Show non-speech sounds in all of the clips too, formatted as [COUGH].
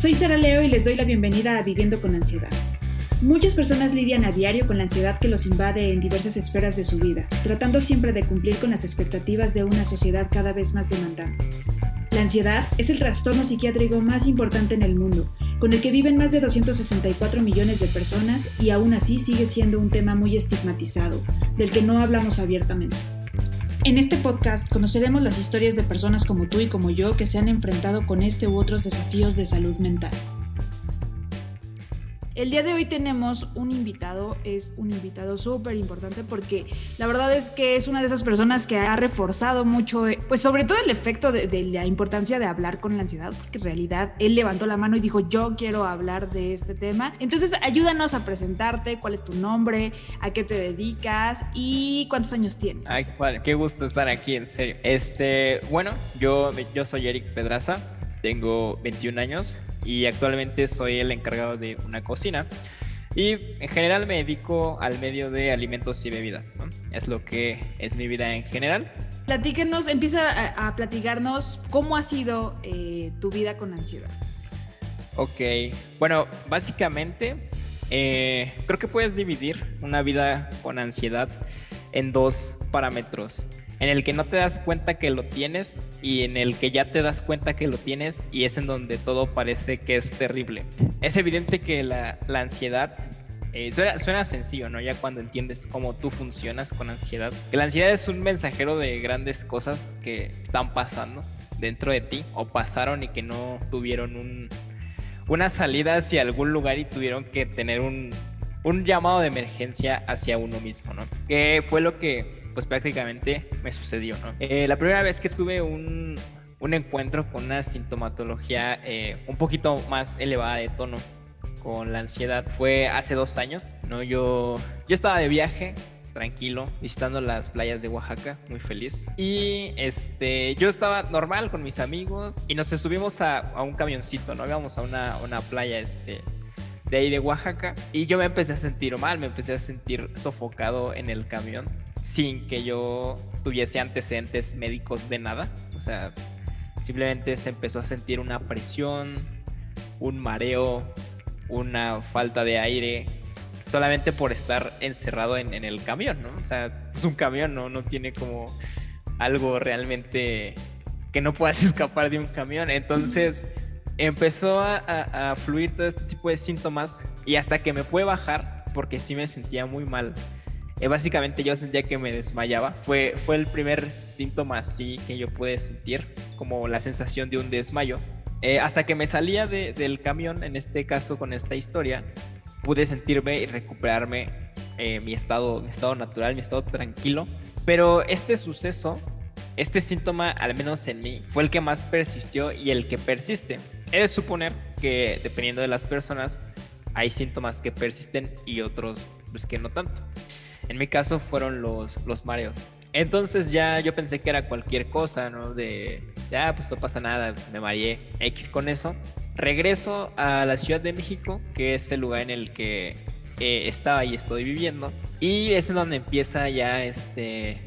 Soy Sara Leo y les doy la bienvenida a Viviendo con Ansiedad. Muchas personas lidian a diario con la ansiedad que los invade en diversas esferas de su vida, tratando siempre de cumplir con las expectativas de una sociedad cada vez más demandante. La ansiedad es el trastorno psiquiátrico más importante en el mundo, con el que viven más de 264 millones de personas y aún así sigue siendo un tema muy estigmatizado, del que no hablamos abiertamente. En este podcast conoceremos las historias de personas como tú y como yo que se han enfrentado con este u otros desafíos de salud mental. El día de hoy tenemos un invitado, es un invitado súper importante porque la verdad es que es una de esas personas que ha reforzado mucho, eh, pues sobre todo el efecto de, la importancia de hablar con la ansiedad, porque en realidad él levantó la mano y dijo, yo quiero hablar de este tema. Entonces ayúdanos a presentarte, cuál es tu nombre, a qué te dedicas y cuántos años tienes. Ay, qué gusto estar aquí, en serio. Este, bueno, yo, yo soy Eric Pedraza, tengo 21 años, y actualmente soy el encargado de una cocina. Y en general me dedico al medio de alimentos y bebidas, ¿no? Es lo que es mi vida en general. Platíquenos, empieza a, platicarnos cómo ha sido eh, tu vida con ansiedad. Ok, bueno, básicamente eh, creo que puedes dividir una vida con ansiedad en dos parámetros en el que no te das cuenta que lo tienes y en el que ya te das cuenta que lo tienes y es en donde todo parece que es terrible. Es evidente que la, ansiedad eh, suena, sencillo, ¿no? Ya cuando entiendes cómo tú funcionas con ansiedad. Que la ansiedad es un mensajero de grandes cosas que están pasando dentro de ti o pasaron y que no tuvieron un, una salida hacia algún lugar y tuvieron que tener un, un llamado de emergencia hacia uno mismo, ¿no? Que fue lo que, pues prácticamente me sucedió, ¿no? Eh, la primera vez que tuve un, un encuentro con una sintomatología eh, un poquito más elevada de tono con la ansiedad fue hace dos años, ¿no? Yo, yo estaba de viaje, tranquilo, visitando las playas de Oaxaca, muy feliz. Y este, yo estaba normal con mis amigos y nos subimos a, a un camioncito, ¿no? Íbamos a una, una playa, este, de ahí de Oaxaca. Y yo me empecé a sentir mal, me empecé a sentir sofocado en el camión sin que yo tuviese antecedentes médicos de nada. O sea, simplemente se empezó a sentir una presión, un mareo, una falta de aire, solamente por estar encerrado en, el camión, ¿no? O sea, es un camión, ¿no? No tiene como algo realmente que no puedas [LAUGHS] escapar de un camión. Entonces empezó a, fluir todo este tipo de síntomas y hasta que me pude bajar, porque sí me sentía muy mal. Eh, básicamente yo sentía que me desmayaba. Fue, fue el primer síntoma así que yo pude sentir, como la sensación de un desmayo. Eh, hasta que me salía del camión, en este caso con esta historia, pude sentirme y recuperarme eh, mi, estado, mi estado natural, mi estado tranquilo. Pero este suceso este síntoma, al menos en mí, fue el que más persistió y el que persiste. He de suponer que dependiendo de las personas, hay síntomas que persisten y otros pues, que no tanto. En mi caso fueron los, los mareos. Entonces ya yo pensé que era cualquier cosa, ¿no? De, ya, pues no pasa nada, me mareé X con eso. Regreso a la Ciudad de México, que es el lugar en el que eh, estaba y estoy viviendo. Y es en donde empieza ya este,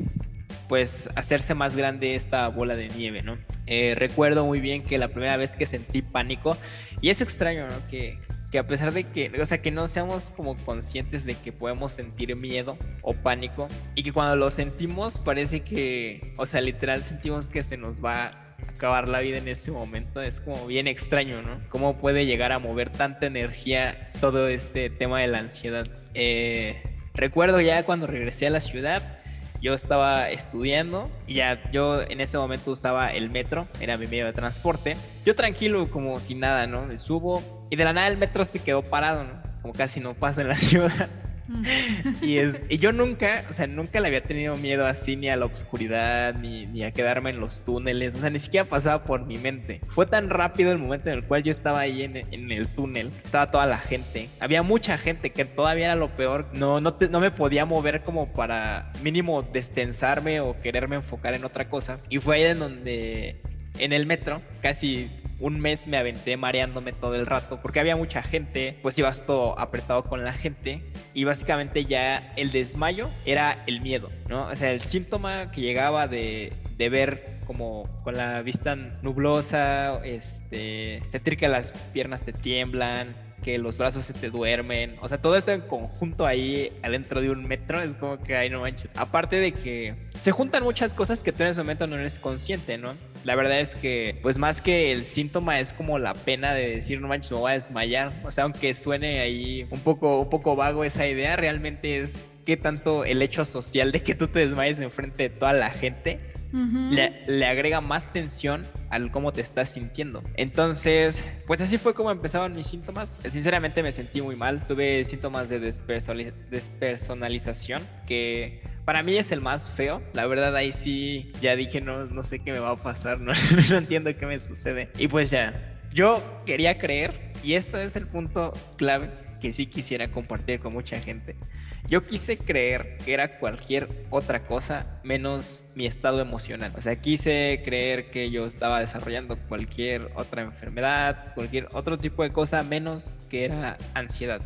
pues hacerse más grande esta bola de nieve, ¿no? Eh, recuerdo muy bien que la primera vez que sentí pánico, y es extraño, ¿no? Que, que a pesar de que, o sea, que no seamos como conscientes de que podemos sentir miedo o pánico, y que cuando lo sentimos parece que, o sea, literal sentimos que se nos va a acabar la vida en ese momento, es como bien extraño, ¿no? ¿Cómo puede llegar a mover tanta energía todo este tema de la ansiedad? Eh, recuerdo ya cuando regresé a la ciudad, yo estaba estudiando y ya yo en ese momento usaba el metro, era mi medio de transporte. Yo tranquilo, como si nada, ¿no? Me subo y de la nada el metro se quedó parado, ¿no? Como casi no pasa en la [LAUGHS] ciudad. [LAUGHS] y, es, y yo nunca, o sea, nunca le había tenido miedo así ni a la oscuridad, ni, a quedarme en los túneles, o sea, ni siquiera pasaba por mi mente. Fue tan rápido el momento en el cual yo estaba ahí en, en el túnel, estaba toda la gente, había mucha gente que todavía era lo peor, no, no, no me podía mover como para mínimo destensarme o quererme enfocar en otra cosa. Y fue ahí en donde, en el metro, casi un mes me aventé mareándome todo el rato porque había mucha gente, pues ibas todo apretado con la gente y básicamente ya el desmayo era el miedo, ¿no? O sea, el síntoma que llegaba de, de ver como con la vista nublosa, este, sentir que las piernas te tiemblan, que los brazos se te duermen. O sea, todo esto en conjunto ahí adentro de un metro es como que, ay, no manches. Aparte de que se juntan muchas cosas que tú en ese momento no eres consciente, ¿no? La verdad es que, pues más que el síntoma es como la pena de decir, no manches, me voy a desmayar. O sea, aunque suene ahí un poco, un poco vago esa idea, realmente es que tanto el hecho social de que tú te desmayes enfrente de toda la gente le, agrega más tensión al cómo te estás sintiendo. Entonces, pues así fue como empezaban mis síntomas. Sinceramente me sentí muy mal. Tuve síntomas de despersonalización que para mí es el más feo. La verdad ahí sí ya dije no, no sé qué me va a pasar, no, [LAUGHS] no entiendo qué me sucede. Y pues ya, yo quería creer, y esto es el punto clave que sí quisiera compartir con mucha gente. Yo quise creer que era cualquier otra cosa menos mi estado emocional. O sea, quise creer que yo estaba desarrollando cualquier otra enfermedad, cualquier otro tipo de cosa menos que era ansiedad.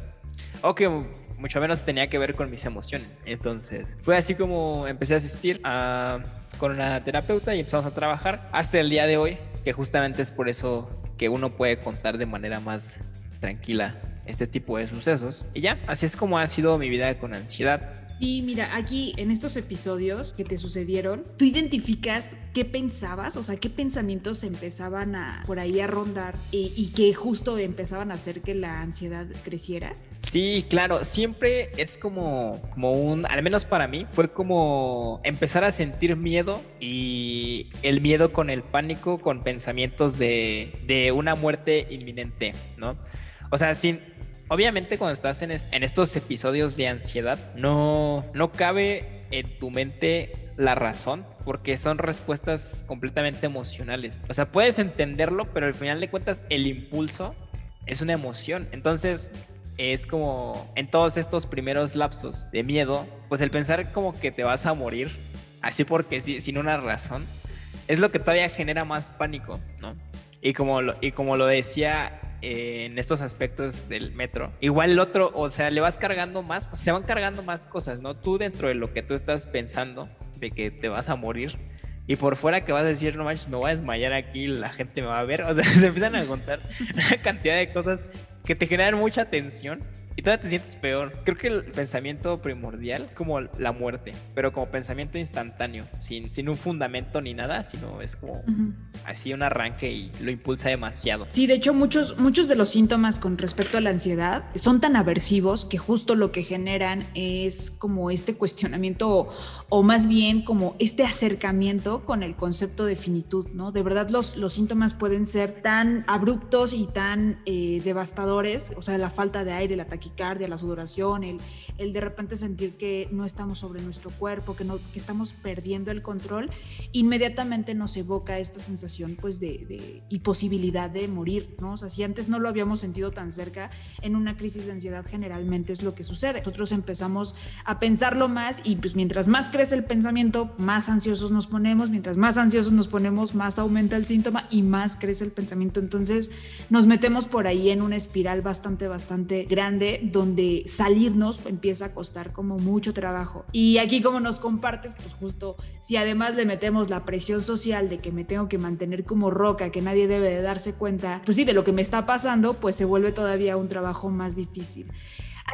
O que mucho menos tenía que ver con mis emociones. Entonces, fue así como empecé a asistir a, con una terapeuta y empezamos a trabajar hasta el día de hoy, que justamente es por eso que uno puede contar de manera más tranquila este tipo de sucesos. Y ya, así es como ha sido mi vida con ansiedad. Sí, mira, aquí en estos episodios que te sucedieron, tú identificas qué pensabas, o sea, qué pensamientos empezaban a por ahí a rondar y, y que justo empezaban a hacer que la ansiedad creciera. Sí, claro, siempre es como, como un, al menos para mí, fue como empezar a sentir miedo y el miedo con el pánico, con pensamientos de, de una muerte inminente, ¿no? O sea, sin, obviamente cuando estás en, estos episodios de ansiedad, no, no cabe en tu mente la razón, porque son respuestas completamente emocionales. O sea, puedes entenderlo, pero al final de cuentas el impulso es una emoción. Entonces, es como en todos estos primeros lapsos de miedo, pues el pensar como que te vas a morir, así porque sin una razón, es lo que todavía genera más pánico, ¿no? Y como lo, y como lo decía en estos aspectos del metro. Igual el otro, o sea, le vas cargando más, se van cargando más cosas, ¿no? Tú dentro de lo que tú estás pensando, de que te vas a morir, y por fuera que vas a decir, no manches, me voy a desmayar aquí, la gente me va a ver, [LAUGHS] o sea, se empiezan a contar [LAUGHS] una cantidad de cosas que te generan mucha tensión y todavía te sientes peor. Creo que el pensamiento primordial como la muerte, pero como pensamiento instantáneo, sin, sin un fundamento ni nada, sino es como así un arranque y lo impulsa demasiado. Sí, de hecho muchos, muchos de los síntomas con respecto a la ansiedad son tan aversivos que justo lo que generan es como este cuestionamiento o, más bien como este acercamiento con el concepto de finitud, ¿no? De verdad los, los síntomas pueden ser tan abruptos y tan eh, devastadores, o sea, la falta de aire, el ataque taquicardia, la sudoración, el, el de repente sentir que no estamos sobre nuestro cuerpo, que, no, que estamos perdiendo el control, inmediatamente nos evoca esta sensación pues de, de y posibilidad de morir, ¿no? O sea, si antes no lo habíamos sentido tan cerca, en una crisis de ansiedad generalmente es lo que sucede. Nosotros empezamos a pensarlo más y pues mientras más crece el pensamiento, más ansiosos nos ponemos, mientras más ansiosos nos ponemos, más aumenta el síntoma y más crece el pensamiento. Entonces nos metemos por ahí en una espiral bastante, bastante grande donde salirnos empieza a costar como mucho trabajo. Y aquí como nos compartes, pues justo si además le metemos la presión social de que me tengo que mantener como roca, que nadie debe de darse cuenta, pues sí, de lo que me está pasando, pues se vuelve todavía un trabajo más difícil.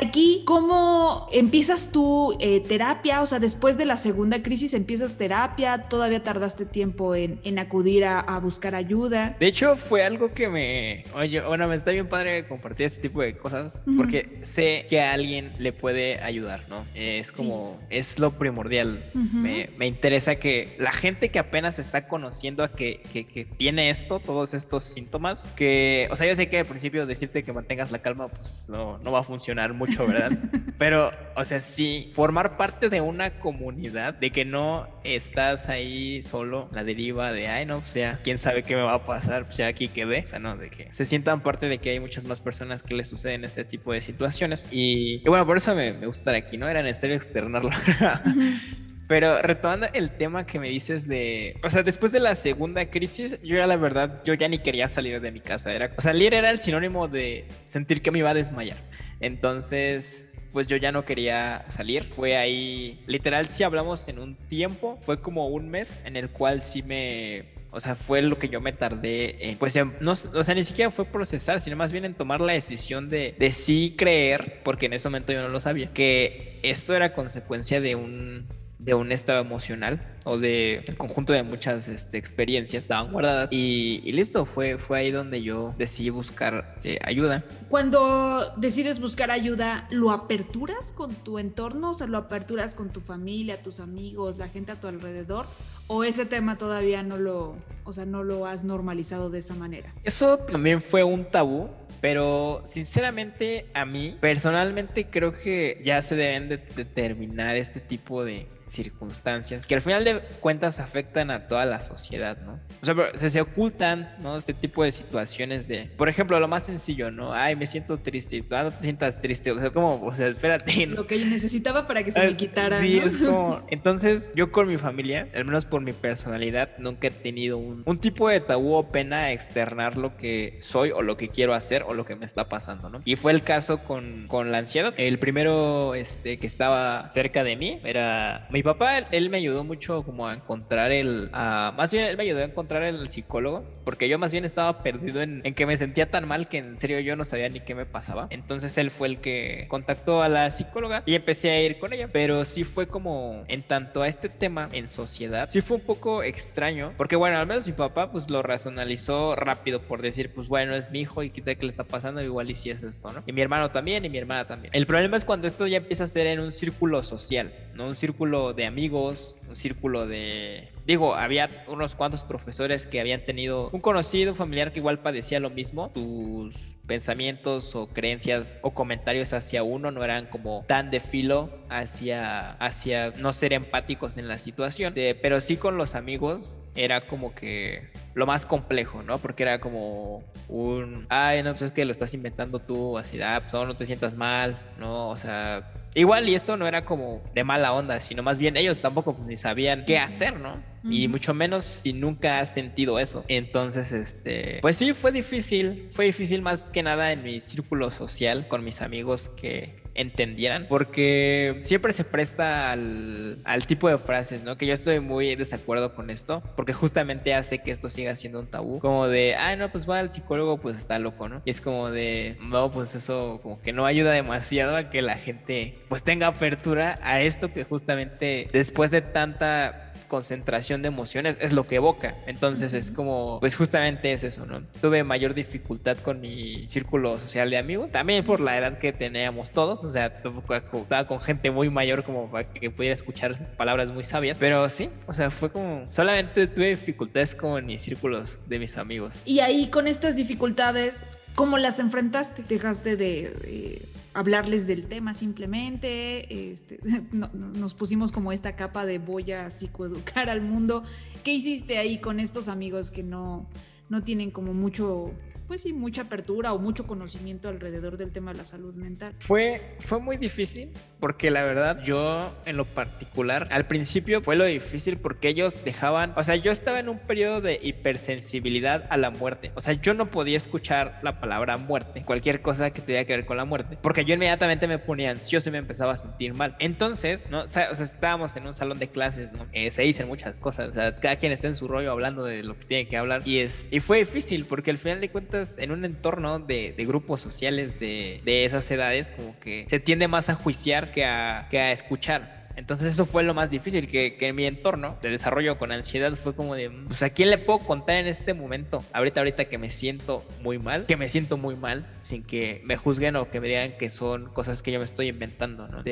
Aquí, ¿cómo empiezas tu eh, terapia? O sea, después de la segunda crisis, ¿empiezas terapia? ¿Todavía tardaste tiempo en, acudir a, buscar ayuda? De hecho, fue algo que me... Oye, bueno, me está bien padre compartir este tipo de cosas porque sé que a alguien le puede ayudar, ¿no? Es como... Es lo primordial. me, interesa que la gente que apenas está conociendo a que, que, tiene esto, todos estos síntomas, que... O sea, yo sé que al principio decirte que mantengas la calma, pues no, no va a funcionar mucho, ¿verdad? [LAUGHS] Pero, o sea, sí, formar parte de una comunidad, de que no estás ahí solo, la deriva de, ay, no, o sea, quién sabe qué me va a pasar, pues ya aquí quedé. O sea, no, de que se sientan parte de que hay muchas más personas que les suceden este tipo de situaciones. Y, bueno, por eso me, gusta estar aquí, ¿no? Era necesario externarlo. [LAUGHS] Pero retomando el tema que me dices de, o sea, después de la segunda crisis, yo ya la verdad, yo ya ni quería salir de mi casa. Era, o salir era el sinónimo de sentir que me iba a desmayar. Entonces, pues yo ya no quería salir. Fue ahí, literal, si hablamos en un tiempo, fue como un mes en el cual sí me o sea, fue lo que yo me tardé en, pues, no, o sea, ni siquiera fue procesar, sino más bien en tomar la decisión de, de sí creer, porque en ese momento yo no lo sabía, que esto era consecuencia de un, de un estado emocional o de el conjunto de muchas este, experiencias estaban guardadas y, listo, fue, fue ahí donde yo decidí buscar eh, ayuda. Cuando decides buscar ayuda, ¿lo aperturas con tu entorno? O sea, ¿lo aperturas con tu familia, tus amigos, la gente a tu alrededor? ¿O ese tema todavía no lo, o sea, no lo has normalizado de esa manera? Eso también fue un tabú pero sinceramente a mí, personalmente creo que ya se deben de determinar este tipo de circunstancias que al final de cuentas afectan a toda la sociedad, ¿no? O sea, se, se ocultan, ¿no? Este tipo de situaciones de, por ejemplo, lo más sencillo, ¿no? Ay, me siento triste, ah, no te sientas triste, o sea, como, o sea, espérate. [LAUGHS] Lo que yo necesitaba para que se me ah, quitara. Sí, es como, [LAUGHS] entonces yo con mi familia, al menos por mi personalidad, nunca he tenido un, un tipo de tabú o pena a externar lo que soy o lo que quiero hacer o lo que me está pasando, ¿no? Y fue el caso con, con la ansiedad. El primero este, que estaba cerca de mí era mi papá, él, me ayudó mucho como a encontrar el... más bien, él me ayudó a encontrar el psicólogo, porque yo más bien estaba perdido en, en, que me sentía tan mal que en serio yo no sabía ni qué me pasaba. Entonces él fue el que contactó a la psicóloga y empecé a ir con ella. Pero sí fue como, en tanto a este tema en sociedad, sí fue un poco extraño, porque bueno, al menos mi papá pues lo racionalizó rápido por decir, pues bueno, es mi hijo y quizá que le está pasando, igual y si es esto, ¿no? Y mi hermano también y mi hermana también. El problema es cuando esto ya empieza a ser en un círculo social, ¿no? Un círculo de amigos, un círculo de... Digo, había unos cuantos profesores que habían tenido un conocido familiar que igual padecía lo mismo. Tus pensamientos o creencias o comentarios hacia uno no eran como tan de filo hacia, hacia no ser empáticos en la situación. pero sí con los amigos era como que lo más complejo, ¿no? Porque era como un, ay, no, pues es que lo estás inventando tú, así, ah, pues no, no te sientas mal, ¿no? O sea, igual y esto no era como de mala onda, sino más bien ellos tampoco pues ni sabían qué hacer, ¿no? Y mucho menos si nunca has sentido eso. Entonces, este, pues sí, fue difícil, fue difícil más que nada en mi círculo social con mis amigos que entendieran, porque siempre se presta al, tipo de frases, ¿no? Que yo estoy muy desacuerdo con esto, porque justamente hace que esto siga siendo un tabú, como de, ay, no, pues va al psicólogo, pues está loco, ¿no? Y es como de, no, pues eso como que no ayuda demasiado a que la gente pues tenga apertura a esto que justamente después de tanta concentración de emociones es lo que evoca. Entonces es como, pues justamente es eso, ¿no? Tuve mayor dificultad con mi círculo social de amigos, también por la edad que teníamos todos, o sea, estaba con gente muy mayor como para que pudiera escuchar palabras muy sabias, pero sí, o sea, fue como, solamente tuve dificultades como en mis círculos de mis amigos. Y ahí con estas dificultades, ¿Cómo las enfrentaste? ¿Dejaste de eh, hablarles del tema simplemente? Este, [LAUGHS] nos pusimos como esta capa de voy a psicoeducar al mundo. ¿Qué hiciste ahí con estos amigos que no, no tienen como mucho pues sí, mucha apertura o mucho conocimiento alrededor del tema de la salud mental. Fue, fue muy difícil porque la verdad yo en lo particular al principio fue lo difícil porque ellos dejaban, o sea, yo estaba en un periodo de hipersensibilidad a la muerte, o sea, yo no podía escuchar la palabra muerte, cualquier cosa que tuviera que ver con la muerte, porque yo inmediatamente me ponía ansioso y me empezaba a sentir mal. Entonces, ¿no? O sea, estábamos en un salón de clases, ¿no? Eh, se dicen muchas cosas, o sea, cada quien está en su rollo hablando de lo que tiene que hablar y es y fue difícil porque al final de cuentas en un entorno de, grupos sociales de, esas edades, como que se tiende más a juiciar que a, escuchar. Entonces eso fue lo más difícil, que, en mi entorno de desarrollo con ansiedad fue como de, pues a quién le puedo contar en este momento, ahorita, ahorita que me siento muy mal, que me siento muy mal, sin que me juzguen o que me digan que son cosas que yo me estoy inventando, ¿no?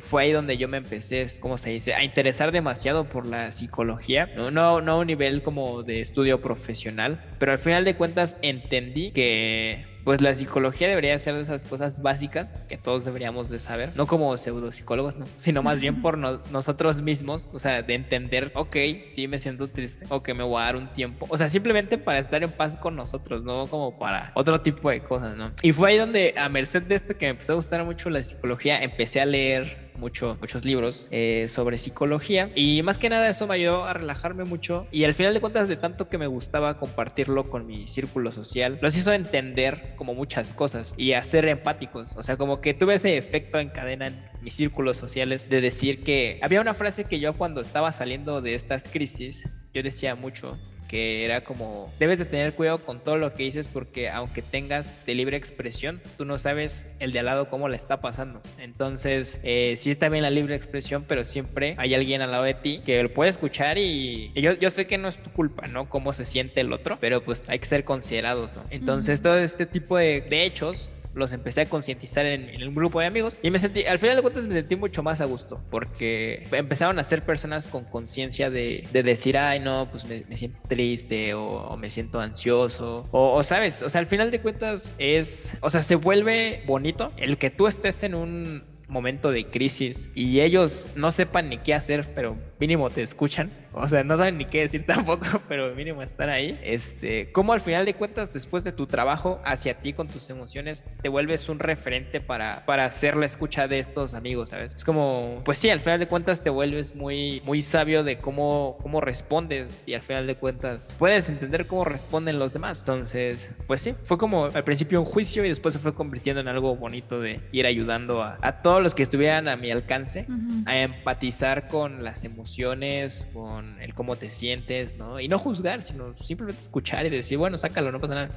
Fue ahí donde yo me empecé, ¿cómo se dice? A interesar demasiado por la psicología, ¿no? No, no a un nivel como de estudio profesional, pero al final de cuentas entendí que pues la psicología debería ser de esas cosas básicas que todos deberíamos de saber, no como pseudopsicólogos, no, sino más bien por nosotros mismos, o sea, de entender, ok, sí me siento triste, ok, me voy a dar un tiempo, o sea, simplemente para estar en paz con nosotros, no como para otro tipo de cosas, ¿no? Y fue ahí donde a merced de esto que me empezó a gustar mucho la psicología, empecé a leer mucho, muchos libros eh, sobre psicología. Y más que nada eso me ayudó a relajarme mucho. Y al final de cuentas de tanto que me gustaba compartirlo con mi círculo social, los hizo entender como muchas cosas y a ser empáticos, o sea, como que tuve ese efecto en cadena en mis círculos sociales de decir que había una frase que yo cuando estaba saliendo de estas crisis, yo decía mucho que era como, debes de tener cuidado con todo lo que dices porque aunque tengas de libre expresión, tú no sabes el de al lado cómo le está pasando. Entonces, eh, sí está bien la libre expresión, pero siempre hay alguien al lado de ti que lo puede escuchar y, yo, yo, sé que no es tu culpa, ¿no? Cómo se siente el otro, pero pues hay que ser considerados, ¿no? Entonces, todo este tipo de, de hechos los empecé a concientizar en, en, un grupo de amigos y me sentí, al final de cuentas me sentí mucho más a gusto porque empezaron a ser personas con conciencia de, de, decir, ay no, pues me, siento triste o, o, me siento ansioso o, o, sabes, o sea, al final de cuentas es, o sea, se vuelve bonito el que tú estés en un momento de crisis y ellos no sepan ni qué hacer, pero mínimo te escuchan. O sea, no saben ni qué decir [LAUGHS] tampoco, pero mínimo están ahí. Este, como al final de cuentas, después de tu trabajo hacia ti con tus emociones, te vuelves un referente para, para hacer la escucha de estos amigos, ¿sabes? Es como, pues sí, al final de cuentas te vuelves muy, muy sabio de cómo, cómo respondes y al final de cuentas puedes entender cómo responden los demás. Entonces, pues sí, fue como al principio un juicio y después se fue convirtiendo en algo bonito de ir ayudando a, a todos los que estuvieran a mi alcance uh -huh. a empatizar con las emociones, con el cómo te sientes, ¿no? Y no juzgar, sino simplemente escuchar y decir, bueno, sácalo, no pasa nada.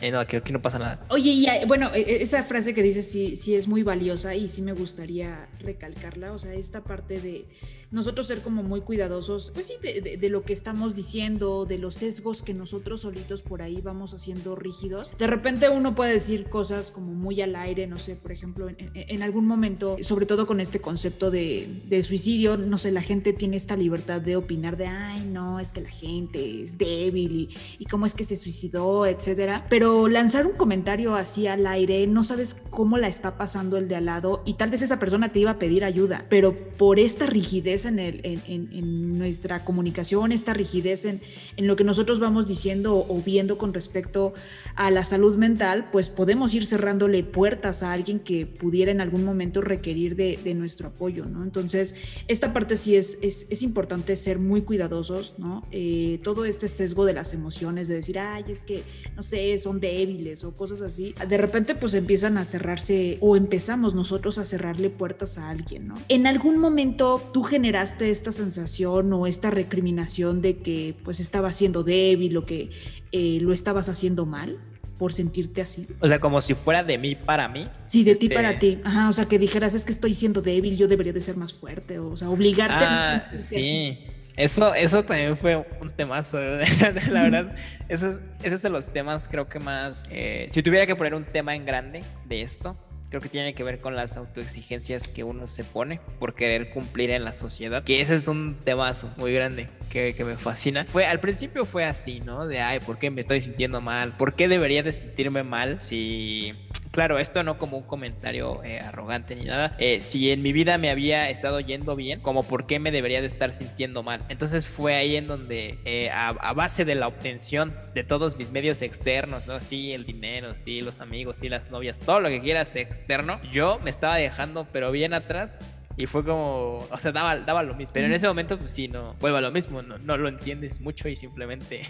Eh, no, que no pasa nada. Oye, y bueno, esa frase que dices sí, sí es muy valiosa y sí me gustaría recalcarla, o sea, esta parte de nosotros ser como muy cuidadosos, pues sí, de, lo que estamos diciendo, de los sesgos que nosotros solitos por ahí vamos haciendo rígidos. De repente uno puede decir cosas como muy al aire, no sé, por ejemplo, en, algún momento, sobre todo con este concepto de, de, suicidio, no sé, la gente tiene esta libertad de opinar de, ay, no, es que la gente es débil y, y cómo es que se suicidó, etcétera. Pero lanzar un comentario así al aire, no sabes cómo la está pasando el de al lado y tal vez esa persona te iba a pedir ayuda, pero por esta rigidez en, nuestra comunicación, esta rigidez en, lo que nosotros vamos diciendo o, viendo con respecto a la salud mental, pues podemos ir cerrándole puertas a alguien que pudiera en algún momento requerir de, nuestro apoyo, ¿no? Entonces, esta parte sí es importante ser muy cuidadosos, ¿no? Eh, todo este sesgo de las emociones, de decir, ay, es que, no sé, son débiles o cosas así, de repente pues empiezan a cerrarse o empezamos nosotros a cerrarle puertas a alguien, ¿no? En algún momento tú generas generaste esta sensación o esta recriminación de que pues estaba siendo débil o que eh, lo estabas haciendo mal? por sentirte así. O sea, como si fuera de mí para mí. Sí, de este... ti para ti. Ajá, o sea, que dijeras, es que estoy siendo débil, yo debería de ser más fuerte, o sea, obligarte ah, a... Sí. Eso, eso también fue un temazo, [LAUGHS] la verdad. Ese es de los temas, creo que más. Eh, si tuviera que poner un tema en grande de esto, creo que tiene que ver con las autoexigencias que uno se pone por querer cumplir en la sociedad. Que ese es un temazo muy grande que, me fascina. Fue, al principio fue así, ¿no? De, ay, ¿por qué me estoy sintiendo mal? ¿Por qué debería de sentirme mal si claro, esto no como un comentario eh, arrogante ni nada. Eh, si en mi vida me había estado yendo bien, como por qué me debería de estar sintiendo mal. Entonces fue ahí en donde, eh, a, a, base de la obtención de todos mis medios externos, ¿no? Sí, el dinero, sí, los amigos, sí, las novias, todo lo que quieras externo, yo me estaba dejando, pero bien atrás y fue como, o sea, daba, daba lo mismo. Pero en ese momento, pues sí, no, vuelve a lo mismo, no, no lo entiendes mucho y simplemente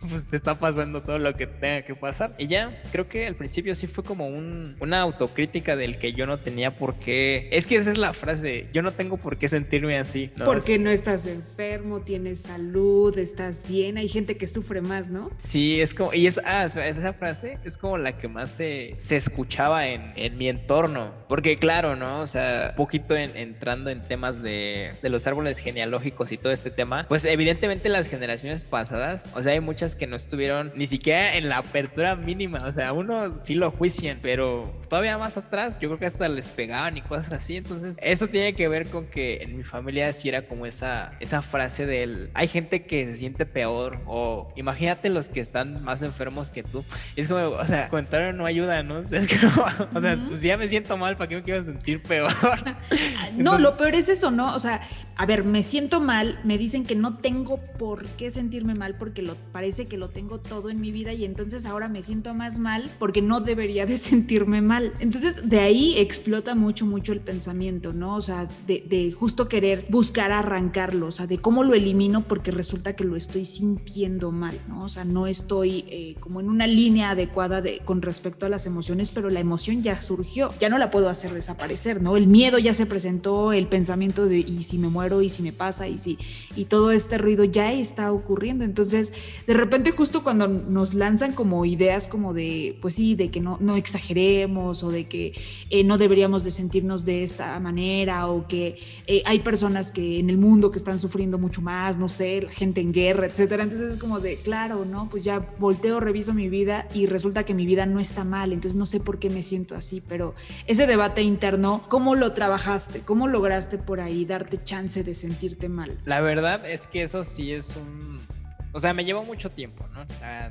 [LAUGHS] pues te está pasando todo lo que tenga que pasar. Y ya, creo que al principio sí fue como un, una autocrítica del que yo no tenía por qué. Es que esa es la frase, yo no tengo por qué sentirme así. ¿no? Porque no estás enfermo, tienes salud, estás bien, hay gente que sufre más, ¿no? Sí, es como, y es, ah, esa frase es como la que más se, se escuchaba en, en mi entorno. Porque claro, ¿no? O sea, poquito en, entrando en temas de, de los árboles genealógicos y todo este tema, pues evidentemente las generaciones pasadas, o sea, hay muchas que no estuvieron ni siquiera en la apertura mínima. O sea, uno sí lo juician, pero todavía más atrás, yo creo que hasta les pegaban y cosas así. Entonces, eso tiene que ver con que en mi familia sí era como esa, esa frase del hay gente que se siente peor o imagínate los que están más enfermos que tú. Es como, o sea, contar no ayuda, ¿no? [LAUGHS] Es como, o sea, pues ya me siento mal, ¿para qué me quiero sentir peor? [LAUGHS] no, Entonces, lo peor es eso, ¿no? O sea, a ver, me siento mal, me dicen que no tengo por qué sentirme mal porque lo parece que lo tengo todo en mi vida y entonces ahora me siento más mal porque no debería de [LAUGHS] sentirme mal. Entonces de ahí explota mucho, mucho el pensamiento, ¿no? O sea, de, justo querer buscar arrancarlo, o sea, de cómo lo elimino porque resulta que lo estoy sintiendo mal, ¿no? O sea, no estoy eh, como en una línea adecuada de, con respecto a las emociones, pero la emoción ya surgió, ya no la puedo hacer desaparecer, ¿no? El miedo ya se presentó, el pensamiento de y si me muero y si me pasa y si y todo este ruido ya está ocurriendo. Entonces, de repente justo cuando nos lanzan como ideas como de, pues sí, de que no, no exageremos o de que eh, no deberíamos de sentirnos de esta manera o que eh, hay personas que en el mundo que están sufriendo mucho más, no sé, la gente en guerra, etcétera. Entonces es como de, claro, ¿no? Pues ya volteo, reviso mi vida y resulta que mi vida no está mal, entonces no sé por qué me siento así, pero ese debate interno, ¿cómo lo trabajaste? ¿Cómo lograste por ahí darte chance de sentirte mal? La verdad es que eso sí es un o sea, me llevó mucho tiempo, ¿no?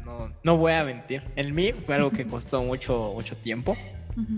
no, no voy a mentir. En mí fue algo que costó mucho, mucho tiempo.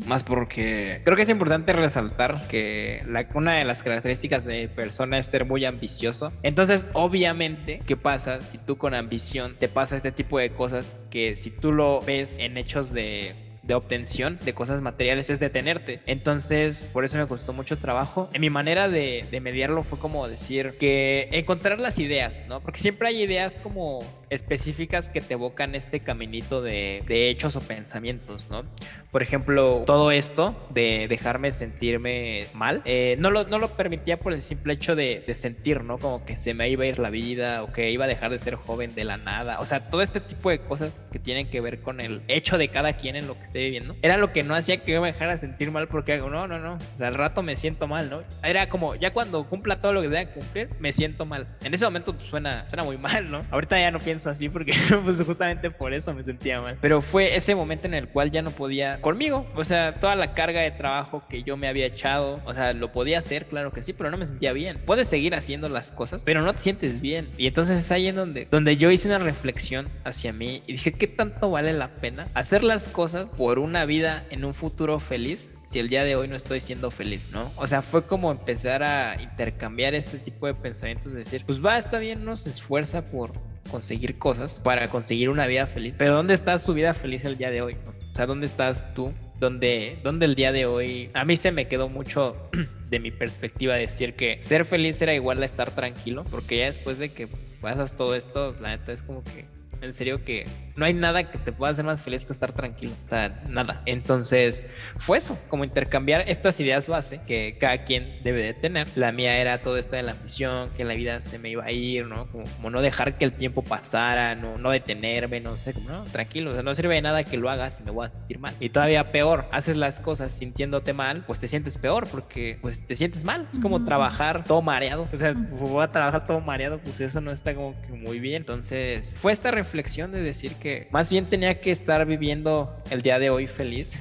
Más porque creo que es importante resaltar que la, una de las características de persona es ser muy ambicioso. Entonces, obviamente, ¿qué pasa si tú con ambición te pasa este tipo de cosas que si tú lo ves en hechos de de obtención de cosas materiales es detenerte. Entonces, por eso me costó mucho trabajo. En mi manera de, mediarlo fue como decir que encontrar las ideas, ¿no? Porque siempre hay ideas como específicas que te evocan este caminito de, de hechos o pensamientos, ¿no? Por ejemplo, todo esto de dejarme sentirme mal, eh, no, lo, no lo permitía por el simple hecho de, de sentir, ¿no? Como que se me iba a ir la vida o que iba a dejar de ser joven de la nada. O sea, todo este tipo de cosas que tienen que ver con el hecho de cada quien en lo que esté viviendo, era lo que no hacía que yo me dejara sentir mal porque hago, no, no, no, o sea, al rato me siento mal, ¿no? Era como, ya cuando cumpla todo lo que deba cumplir, me siento mal. En ese momento pues, suena, suena muy mal, ¿no? Ahorita ya no pienso así porque [LAUGHS] pues justamente por eso me sentía mal. Pero fue ese momento en el cual ya no podía conmigo, o sea, toda la carga de trabajo que yo me había echado, o sea, lo podía hacer, claro que sí, pero no me sentía bien. Puedes seguir haciendo las cosas, pero no te sientes bien. Y entonces es ahí en donde, donde yo hice una reflexión hacia mí y dije, ¿qué tanto vale la pena hacer las cosas por una vida en un futuro feliz si el día de hoy no estoy siendo feliz, ¿no? O sea, fue como empezar a intercambiar este tipo de pensamientos, de decir, pues va, está bien, no se esfuerza por conseguir cosas para conseguir una vida feliz, pero ¿dónde está su vida feliz el día de hoy? O sea, ¿dónde estás tú? Donde, donde el día de hoy a mí se me quedó mucho [CLEARS THROAT] de mi perspectiva decir que ser feliz era igual a estar tranquilo, porque ya después de que pasas todo esto, la neta es como que en serio que no hay nada que te pueda hacer más feliz que estar tranquilo. O sea, nada. Entonces, fue eso, como intercambiar estas ideas base que cada quien debe de tener. La mía era todo esto de la ambición, que la vida se me iba a ir, ¿no? Como, no dejar que el tiempo pasara, no, no detenerme, no sé, como no, tranquilo. O sea, no sirve de nada que lo hagas y me voy a sentir mal. Y todavía peor, haces las cosas sintiéndote mal, pues te sientes peor porque pues te sientes mal. Es como trabajar todo mareado. O sea, voy a trabajar todo mareado, pues eso no está como que muy bien. Entonces, fue esta reflexión de decir que más bien tenía que estar viviendo el día de hoy feliz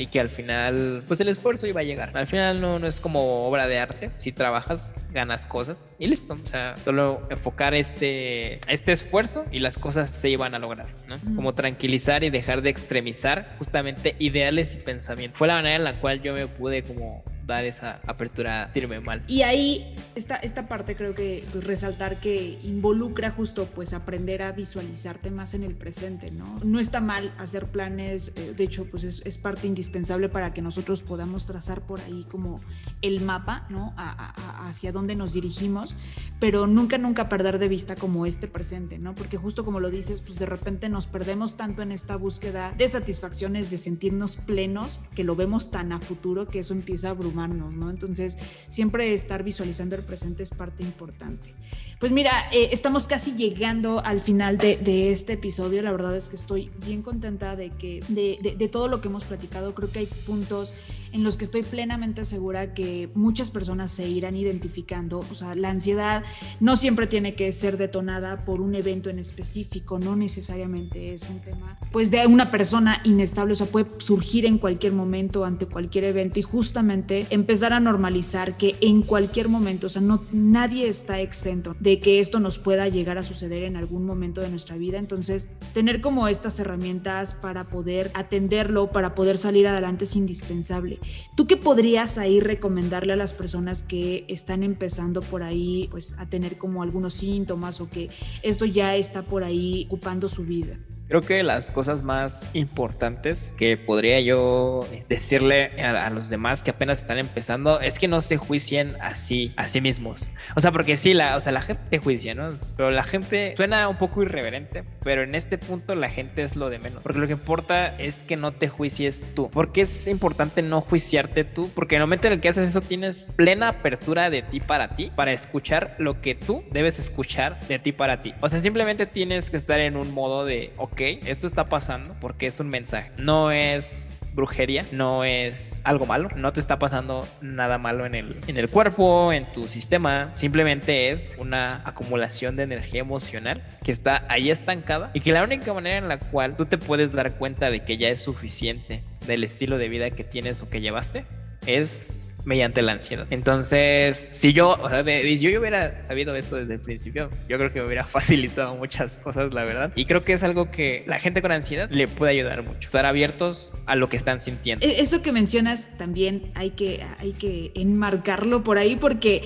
y que al final, pues el esfuerzo iba a llegar. Al final no, no es como obra de arte. Si trabajas, ganas cosas y listo. O sea, solo enfocar este, este esfuerzo y las cosas se iban a lograr, ¿no? Como tranquilizar y dejar de extremizar justamente ideales y pensamientos. Fue la manera en la cual yo me pude como dar esa apertura firme mal. Y ahí esta, esta parte creo que pues, resaltar que involucra justo pues aprender a visualizarte más en el presente, ¿no? No está mal hacer planes, eh, de hecho pues es, es, parte indispensable para que nosotros podamos trazar por ahí como el mapa, ¿no? hacia dónde nos dirigimos, pero nunca, nunca perder de vista como este presente, ¿no? Porque justo como lo dices, pues de repente nos perdemos tanto en esta búsqueda de satisfacciones, de sentirnos plenos, que lo vemos tan a futuro que eso empieza a abrumar ¿no? Entonces, siempre estar visualizando el presente es parte importante. Pues mira, eh, estamos casi llegando al final de, este episodio. La verdad es que estoy bien contenta de que de, todo lo que hemos platicado. Creo que hay puntos en los que estoy plenamente segura que muchas personas se irán identificando. O sea, la ansiedad no siempre tiene que ser detonada por un evento en específico, no necesariamente es un tema pues de una persona inestable, o sea, puede surgir en cualquier momento ante cualquier evento y justamente empezar a normalizar que en cualquier momento, o sea, no nadie está exento de de que esto nos pueda llegar a suceder en algún momento de nuestra vida. Entonces, tener como estas herramientas para poder atenderlo, para poder salir adelante es indispensable. ¿Tú qué podrías ahí recomendarle a las personas que están empezando por ahí pues a tener como algunos síntomas o que esto ya está por ahí ocupando su vida? Creo que las cosas más importantes que podría yo decirle a, los demás que apenas están empezando es que no se juicien así a sí mismos. O sea, porque sí, la, o sea, la gente te juicia, ¿no? Pero la gente suena un poco irreverente, pero en este punto la gente es lo de menos. Porque lo que importa es que no te juicies tú. Porque es importante no juiciarte tú, porque en el momento en el que haces eso tienes plena apertura de ti para ti, para escuchar lo que tú debes escuchar de ti para ti. O sea, simplemente tienes que estar en un modo de, ok, esto está pasando porque es un mensaje. No es brujería, no es algo malo, no te está pasando nada malo en el, en el cuerpo, en tu sistema, simplemente es una acumulación de energía emocional que está ahí estancada y que la única manera en la cual tú te puedes dar cuenta de que ya es suficiente del estilo de vida que tienes o que llevaste es mediante la ansiedad. Entonces, si yo, o sea, si yo hubiera sabido esto desde el principio, yo creo que me hubiera [LAUGHS] facilitado muchas cosas, la verdad. Y creo que es algo que la gente con ansiedad le puede ayudar mucho. Estar abiertos a lo que están sintiendo. E-, eso que mencionas también hay que, hay que enmarcarlo por ahí porque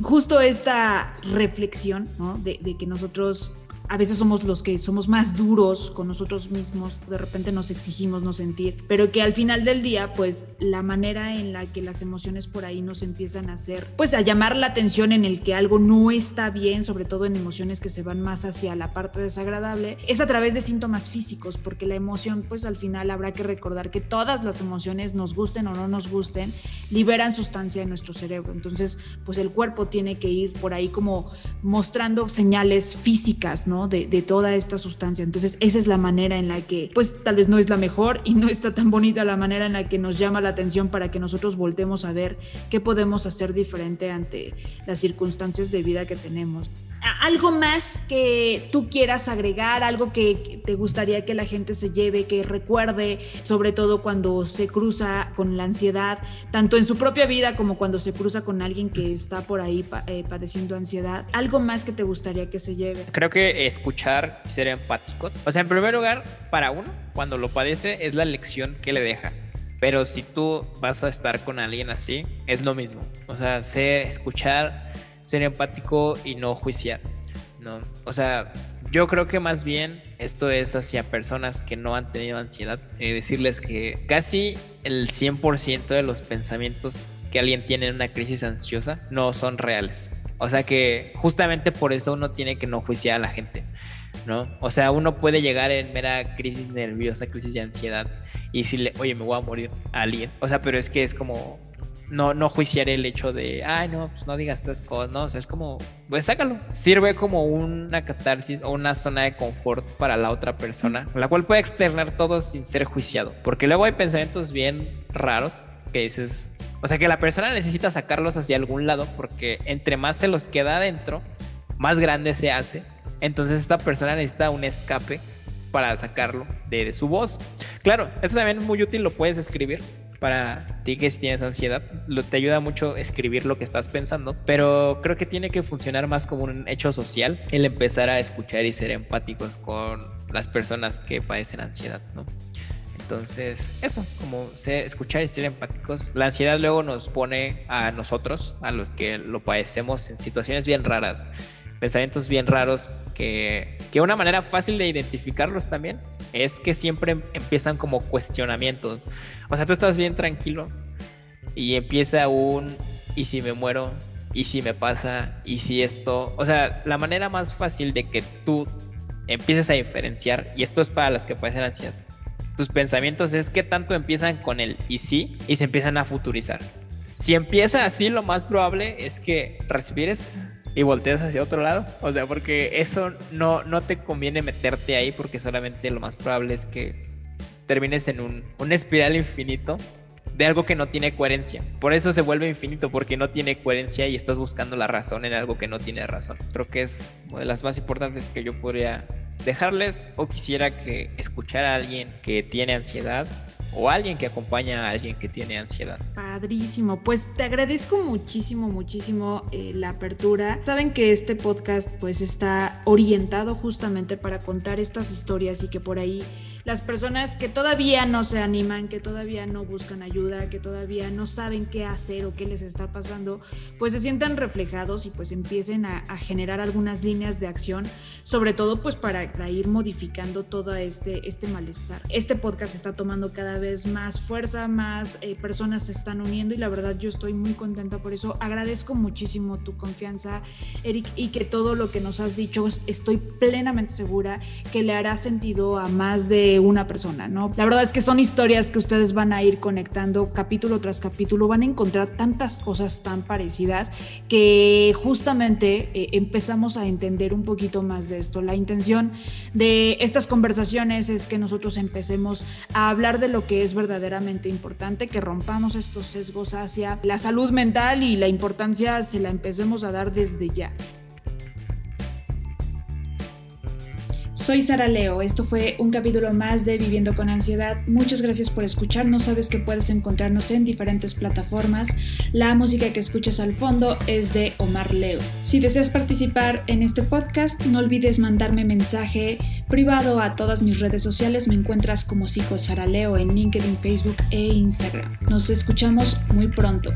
justo esta reflexión, ¿no? de, de que nosotros a veces somos los que somos más duros con nosotros mismos, de repente nos exigimos no sentir, pero que al final del día, pues la manera en la que las emociones por ahí nos empiezan a hacer, pues a llamar la atención en el que algo no está bien, sobre todo en emociones que se van más hacia la parte desagradable, es a través de síntomas físicos, porque la emoción, pues al final habrá que recordar que todas las emociones, nos gusten o no nos gusten, liberan sustancia en nuestro cerebro. Entonces, pues el cuerpo tiene que ir por ahí como mostrando señales físicas, ¿no? De, toda esta sustancia. Entonces, esa es la manera en la que, pues tal vez no es la mejor y no está tan bonita la manera en la que nos llama la atención para que nosotros voltemos a ver qué podemos hacer diferente ante las circunstancias de vida que tenemos algo más que tú quieras agregar, algo que te gustaría que la gente se lleve, que recuerde, sobre todo cuando se cruza con la ansiedad, tanto en su propia vida como cuando se cruza con alguien que está por ahí eh, padeciendo ansiedad. Algo más que te gustaría que se lleve. Creo que escuchar y ser empáticos. O sea, en primer lugar, para uno, cuando lo padece, es la lección que le deja. Pero si tú vas a estar con alguien así, es lo mismo. O sea, ser, escuchar ser empático y no juiciar, ¿no? O sea, yo creo que más bien esto es hacia personas que no han tenido ansiedad. Eh, decirles que casi el 100% de los pensamientos que alguien tiene en una crisis ansiosa no son reales. O sea que justamente por eso uno tiene que no juiciar a la gente. ¿no? O sea, uno puede llegar en mera crisis nerviosa, crisis de ansiedad y decirle, oye, me voy a morir a alguien. O sea, pero es que es como, no, no juiciar el hecho de, ay, no, pues no digas esas cosas, ¿no? O sea, es como, pues sácalo. Sirve como una catarsis o una zona de confort para la otra persona, la cual puede externar todo sin ser juiciado. Porque luego hay pensamientos bien raros que dices, o sea, que la persona necesita sacarlos hacia algún lado porque entre más se los queda adentro, más grande se hace. Entonces esta persona necesita un escape para sacarlo de, de su voz. Claro, esto también es muy útil, lo puedes escribir para ti que si tienes ansiedad. Lo, te ayuda mucho escribir lo que estás pensando, pero creo que tiene que funcionar más como un hecho social el empezar a escuchar y ser empáticos con las personas que padecen ansiedad, ¿no? Entonces, eso, como ser, escuchar y ser empáticos. La ansiedad luego nos pone a nosotros, a los que lo padecemos, en situaciones bien raras, pensamientos bien raros, que, que una manera fácil de identificarlos también es que siempre empiezan como cuestionamientos. O sea, tú estás bien tranquilo y empieza un ¿y si me muero? ¿Y si me pasa? ¿Y si esto? O sea, la manera más fácil de que tú empieces a diferenciar, y esto es para los que padecen ansiedad, tus pensamientos es que tanto empiezan con el y si y se empiezan a futurizar. Si empieza así, lo más probable es que respires y volteas hacia otro lado. O sea, porque eso no, no te conviene meterte ahí porque solamente lo más probable es que termines en un, un espiral infinito de algo que no tiene coherencia. Por eso se vuelve infinito, porque no tiene coherencia y estás buscando la razón en algo que no tiene razón. Creo que es una de las más importantes que yo podría dejarles o quisiera que escuchar a alguien que tiene ansiedad o alguien que acompaña a alguien que tiene ansiedad. Padrísimo, pues te agradezco muchísimo, muchísimo eh, la apertura. Saben que este podcast pues está orientado justamente para contar estas historias y que por ahí las personas que todavía no se animan, que todavía no buscan ayuda, que todavía no saben qué hacer o qué les está pasando, pues se sientan reflejados y pues empiecen a, generar algunas líneas de acción, sobre todo pues para, ir modificando todo este, este malestar. Este podcast está tomando cada vez más fuerza, más eh, personas se están uniendo y la verdad yo estoy muy contenta por eso. Agradezco muchísimo tu confianza, Eric, y que todo lo que nos has dicho estoy plenamente segura que le hará sentido a más una persona, ¿no? La verdad es que son historias que ustedes van a ir conectando capítulo tras capítulo, van a encontrar tantas cosas tan parecidas que justamente eh, empezamos a entender un poquito más de esto. La intención de estas conversaciones es que nosotros empecemos a hablar de lo que es verdaderamente importante, que rompamos estos sesgos hacia la salud mental y la importancia se la empecemos a dar desde ya. Soy Sara Leo, esto fue un capítulo más de Viviendo con Ansiedad. Muchas gracias por escucharnos, sabes que puedes encontrarnos en diferentes plataformas. La música que escuchas al fondo es de Omar Leo. Si deseas participar en este podcast, no olvides mandarme mensaje privado a todas mis redes sociales. Me encuentras como Psico Sara Leo en LinkedIn, Facebook e Instagram. Nos escuchamos muy pronto.